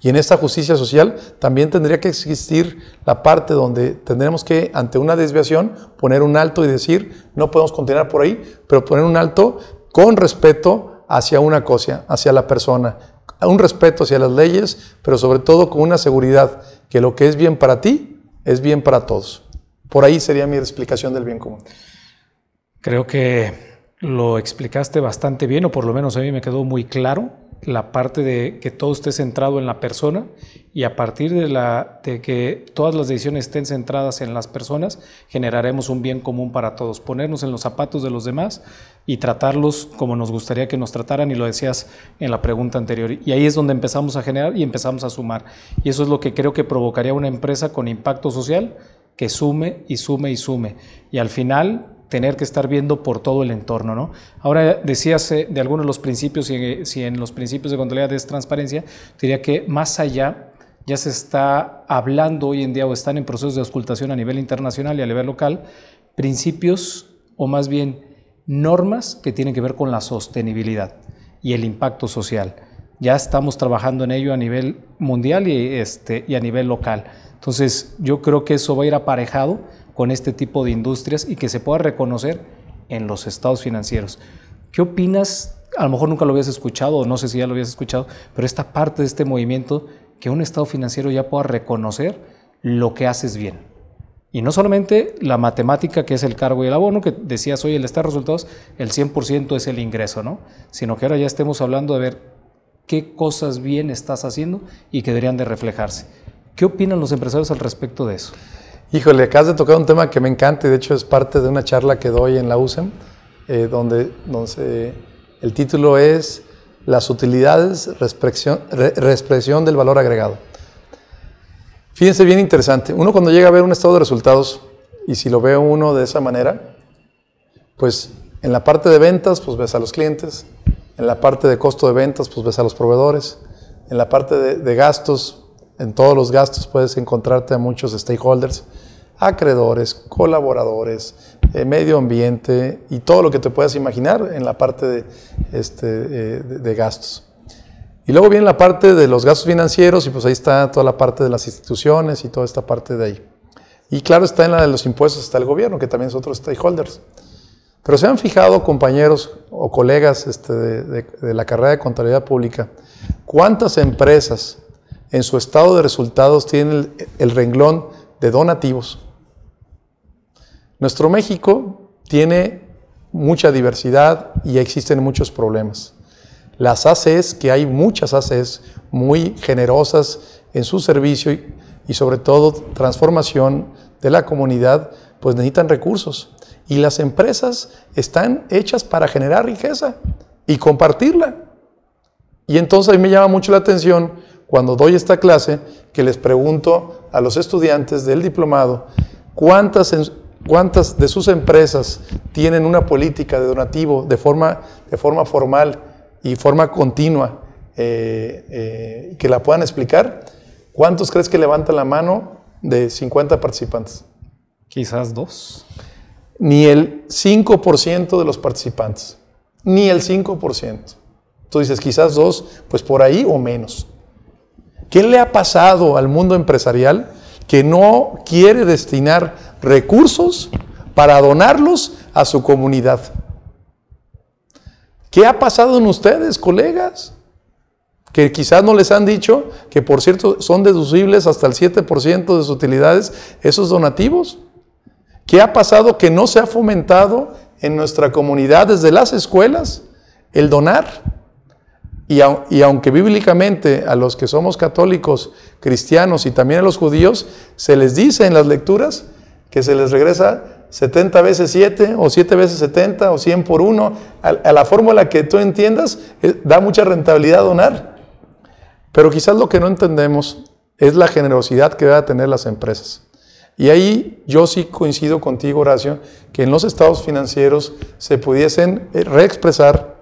[SPEAKER 2] Y en esta justicia social también tendría que existir la parte donde tendremos que, ante una desviación, poner un alto y decir, no podemos continuar por ahí, pero poner un alto con respeto hacia una cosa, hacia la persona, un respeto hacia las leyes, pero sobre todo con una seguridad que lo que es bien para ti es bien para todos. Por ahí sería mi explicación del bien común.
[SPEAKER 1] Creo que lo explicaste bastante bien, o por lo menos a mí me quedó muy claro la parte de que todo esté centrado en la persona y a partir de, la, de que todas las decisiones estén centradas en las personas, generaremos un bien común para todos, ponernos en los zapatos de los demás y tratarlos como nos gustaría que nos trataran, y lo decías en la pregunta anterior. Y ahí es donde empezamos a generar y empezamos a sumar. Y eso es lo que creo que provocaría una empresa con impacto social que sume y sume y sume. Y al final tener que estar viendo por todo el entorno. ¿no? Ahora decías eh, de algunos de los principios, y si en los principios de contabilidad es transparencia, diría que más allá ya se está hablando hoy en día o están en procesos de auscultación a nivel internacional y a nivel local, principios o más bien normas que tienen que ver con la sostenibilidad y el impacto social. Ya estamos trabajando en ello a nivel mundial y, este, y a nivel local. Entonces, yo creo que eso va a ir aparejado con este tipo de industrias y que se pueda reconocer en los estados financieros. ¿Qué opinas? A lo mejor nunca lo habías escuchado o no sé si ya lo habías escuchado, pero esta parte de este movimiento, que un estado financiero ya pueda reconocer lo que haces bien. Y no solamente la matemática que es el cargo y el abono, que decías hoy el estar resultados, el 100% es el ingreso, ¿no? Sino que ahora ya estemos hablando de ver qué cosas bien estás haciendo y que deberían de reflejarse. ¿Qué opinan los empresarios al respecto de eso?
[SPEAKER 2] Híjole, acabas de tocar un tema que me encanta y de hecho es parte de una charla que doy en la USEM, eh, donde, donde el título es Las utilidades, reexpresión, del valor agregado. Fíjense bien interesante. Uno cuando llega a ver un estado de resultados, y si lo ve uno de esa manera, pues en la parte de ventas, pues ves a los clientes, en la parte de costo de ventas, pues ves a los proveedores, en la parte de, de gastos, en todos los gastos puedes encontrarte a muchos stakeholders, acreedores, colaboradores, eh, medio ambiente y todo lo que te puedas imaginar en la parte de, este, eh, de, gastos. Y luego viene la parte de los gastos financieros y pues ahí está toda la parte de las instituciones y toda esta parte de ahí. Y claro, está en la de los impuestos, está el gobierno, que también es otro stakeholders. Pero se han fijado, compañeros o colegas este, de, de la carrera de contabilidad pública, cuántas empresas en su estado de resultados tienen el, el renglón de donativos. Nuestro México tiene mucha diversidad y existen muchos problemas. Las ACES, que hay muchas ACES muy generosas en su servicio y, y sobre todo transformación de la comunidad, pues necesitan recursos. Y las empresas están hechas para generar riqueza y compartirla. Y entonces a mí me llama mucho la atención cuando doy esta clase que les pregunto a los estudiantes del diplomado cuántas, cuántas de sus empresas tienen una política de donativo de forma, de forma formal y forma continua eh, eh, que la puedan explicar. ¿Cuántos crees que levantan la mano de 50 participantes?
[SPEAKER 1] Quizás dos.
[SPEAKER 2] Ni el 5% de los participantes. Ni el 5%. Tú dices, quizás dos, pues por ahí o menos. ¿Qué le ha pasado al mundo empresarial que no quiere destinar recursos para donarlos a su comunidad? ¿Qué ha pasado en ustedes, colegas? Que quizás no les han dicho que, por cierto, son deducibles hasta el 7% de sus utilidades esos donativos. ¿Qué ha pasado que no se ha fomentado en nuestra comunidad desde las escuelas el donar? Y, aunque bíblicamente a los que somos católicos, cristianos y también a los judíos, se les dice en las lecturas que se les regresa 70 veces 7 o 7 veces 70 o 100 por 1, a, a la fórmula que tú entiendas, eh, da mucha rentabilidad donar. Pero quizás lo que no entendemos es la generosidad que deben tener las empresas. Y ahí yo sí coincido contigo, Horacio, que en los estados financieros se pudiesen eh, reexpresar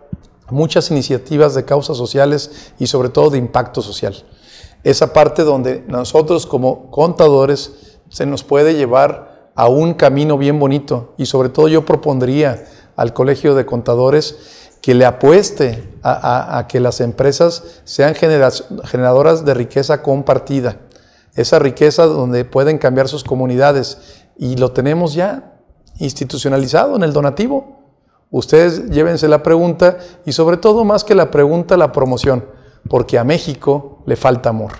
[SPEAKER 2] muchas iniciativas de causas sociales y sobre todo de impacto social. Esa parte donde nosotros como contadores se nos puede llevar a un camino bien bonito y sobre todo yo propondría al Colegio de Contadores que le apueste a, que las empresas sean generadoras de riqueza compartida, esa riqueza donde pueden cambiar sus comunidades y lo tenemos ya institucionalizado en el donativo. Ustedes llévense la pregunta y sobre todo más que la pregunta, la promoción, porque a México le falta amor,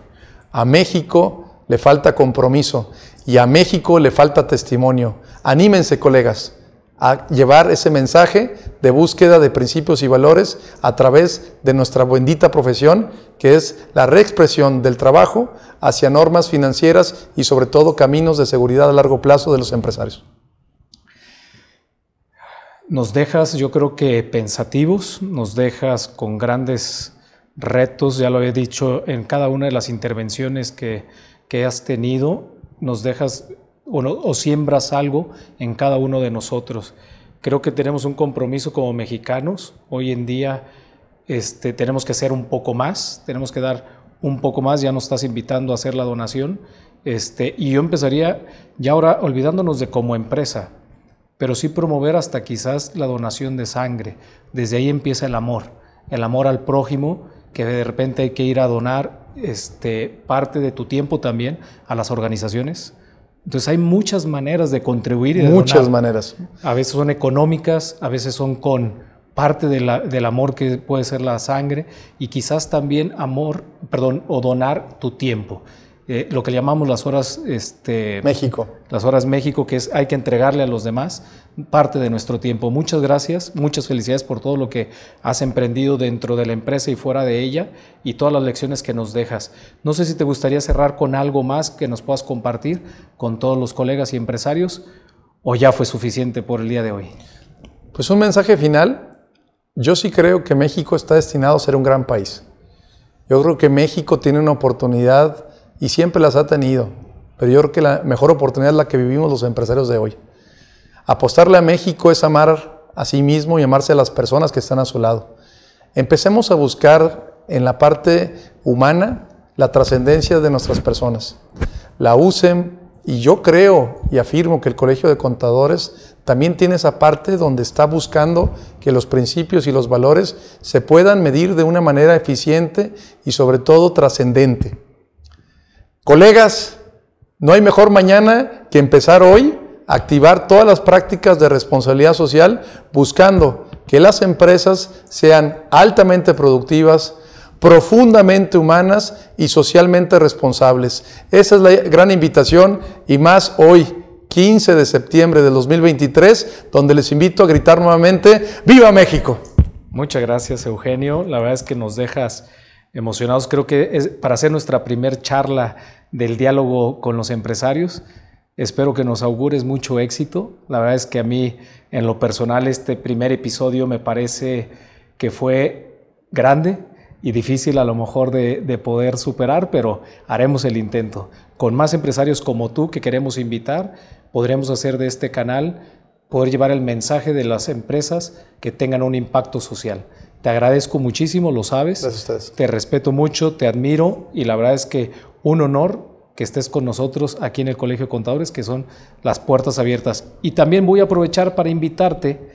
[SPEAKER 2] a México le falta compromiso y a México le falta testimonio. Anímense, colegas, a llevar ese mensaje de búsqueda de principios y valores a través de nuestra bendita profesión, que es la reexpresión del trabajo hacia normas financieras y sobre todo caminos de seguridad a largo plazo de los empresarios.
[SPEAKER 1] Nos dejas, yo creo que pensativos, nos dejas con grandes retos, ya lo he dicho en cada una de las intervenciones que, que has tenido, nos dejas o, siembras algo en cada uno de nosotros. Creo que tenemos un compromiso como mexicanos. Hoy en día este, tenemos que hacer un poco más, tenemos que dar un poco más. Ya nos estás invitando a hacer la donación. Este, y yo empezaría ya ahora olvidándonos de como empresa pero sí promover hasta quizás la donación de sangre. Desde ahí empieza el amor, el amor al prójimo, que de repente hay que ir a donar este, parte de tu tiempo también a las organizaciones. Entonces hay muchas maneras de contribuir. Y de
[SPEAKER 2] muchas donar. maneras.
[SPEAKER 1] A veces son económicas, a veces son con parte de la, del amor que puede ser la sangre y quizás también amor, perdón, o donar tu tiempo eh, lo que llamamos las horas este,
[SPEAKER 2] México.
[SPEAKER 1] Las horas México, que es hay que entregarle a los demás parte de nuestro tiempo. Muchas gracias, muchas felicidades por todo lo que has emprendido dentro de la empresa y fuera de ella y todas las lecciones que nos dejas. No sé si te gustaría cerrar con algo más que nos puedas compartir con todos los colegas y empresarios o ya fue suficiente por el día de hoy.
[SPEAKER 2] Pues un mensaje final. Yo sí creo que México está destinado a ser un gran país. Yo creo que México tiene una oportunidad y siempre las ha tenido. Pero yo creo que la mejor oportunidad es la que vivimos los empresarios de hoy. Apostarle a México es amar a sí mismo y amarse a las personas que están a su lado. Empecemos a buscar en la parte humana la trascendencia de nuestras personas. La usen y yo creo y afirmo que el Colegio de Contadores también tiene esa parte donde está buscando que los principios y los valores se puedan medir de una manera eficiente y sobre todo trascendente. Colegas, no hay mejor mañana que empezar hoy a activar todas las prácticas de responsabilidad social buscando que las empresas sean altamente productivas, profundamente humanas y socialmente responsables. Esa es la gran invitación y más hoy, 15 de septiembre de 2023, donde les invito a gritar nuevamente, ¡Viva México!
[SPEAKER 1] Muchas gracias Eugenio, la verdad es que nos dejas emocionados, creo que es para hacer nuestra primer charla del diálogo con los empresarios. Espero que nos augures mucho éxito. La verdad es que a mí, en lo personal, este primer episodio me parece que fue grande y difícil a lo mejor de, de, poder superar, pero haremos el intento. Con más empresarios como tú que queremos invitar, podremos hacer de este canal, poder llevar el mensaje de las empresas que tengan un impacto social. Te agradezco muchísimo, lo sabes.
[SPEAKER 2] Gracias a ustedes.
[SPEAKER 1] Te respeto mucho, te admiro y la verdad es que un honor que estés con nosotros aquí en el Colegio de Contadores, que son las puertas abiertas. Y también voy a aprovechar para invitarte,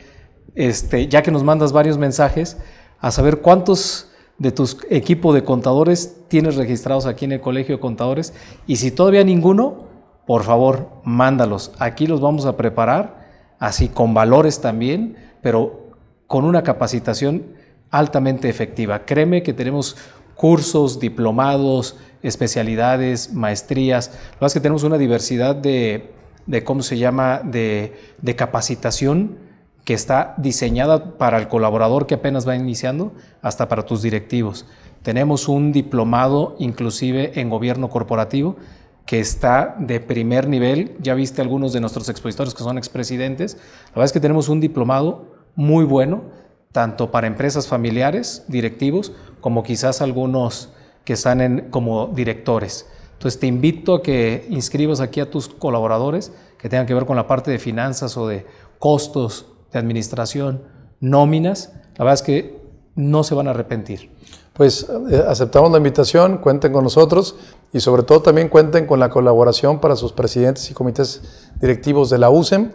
[SPEAKER 1] este, ya que nos mandas varios mensajes, a saber cuántos de tus equipos de contadores tienes registrados aquí en el Colegio de Contadores. Y si todavía ninguno, por favor, mándalos. Aquí los vamos a preparar, así con valores también, pero con una capacitación altamente efectiva. Créeme que tenemos cursos, diplomados, especialidades, maestrías. Lo que tenemos una diversidad de, de ¿cómo se llama?, de, de, capacitación que está diseñada para el colaborador que apenas va iniciando, hasta para tus directivos. Tenemos un diplomado inclusive en gobierno corporativo que está de primer nivel. Ya viste algunos de nuestros expositores que son expresidentes. La verdad es que tenemos un diplomado muy bueno, tanto para empresas familiares, directivos, como quizás algunos que están en, como directores. Entonces te invito a que inscribas aquí a tus colaboradores que tengan que ver con la parte de finanzas o de costos de administración, nóminas. La verdad es que no se van a arrepentir.
[SPEAKER 2] Pues eh, aceptamos la invitación, cuenten con nosotros y sobre todo también cuenten con la colaboración para sus presidentes y comités directivos de la USEM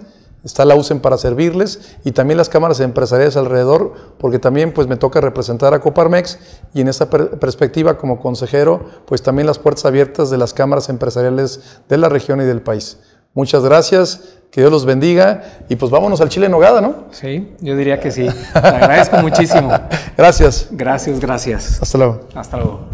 [SPEAKER 2] está la USEM para servirles y también las cámaras empresariales alrededor, porque también pues me toca representar a Coparmex y en esa per perspectiva como consejero, pues también las puertas abiertas de las cámaras empresariales de la región y del país. Muchas gracias, que Dios los bendiga y pues vámonos al Chile en Nogada, ¿no?
[SPEAKER 1] Sí, yo diría que sí. Te agradezco muchísimo. *laughs*
[SPEAKER 2] Gracias.
[SPEAKER 1] Gracias, gracias.
[SPEAKER 2] Hasta luego.
[SPEAKER 1] Hasta luego.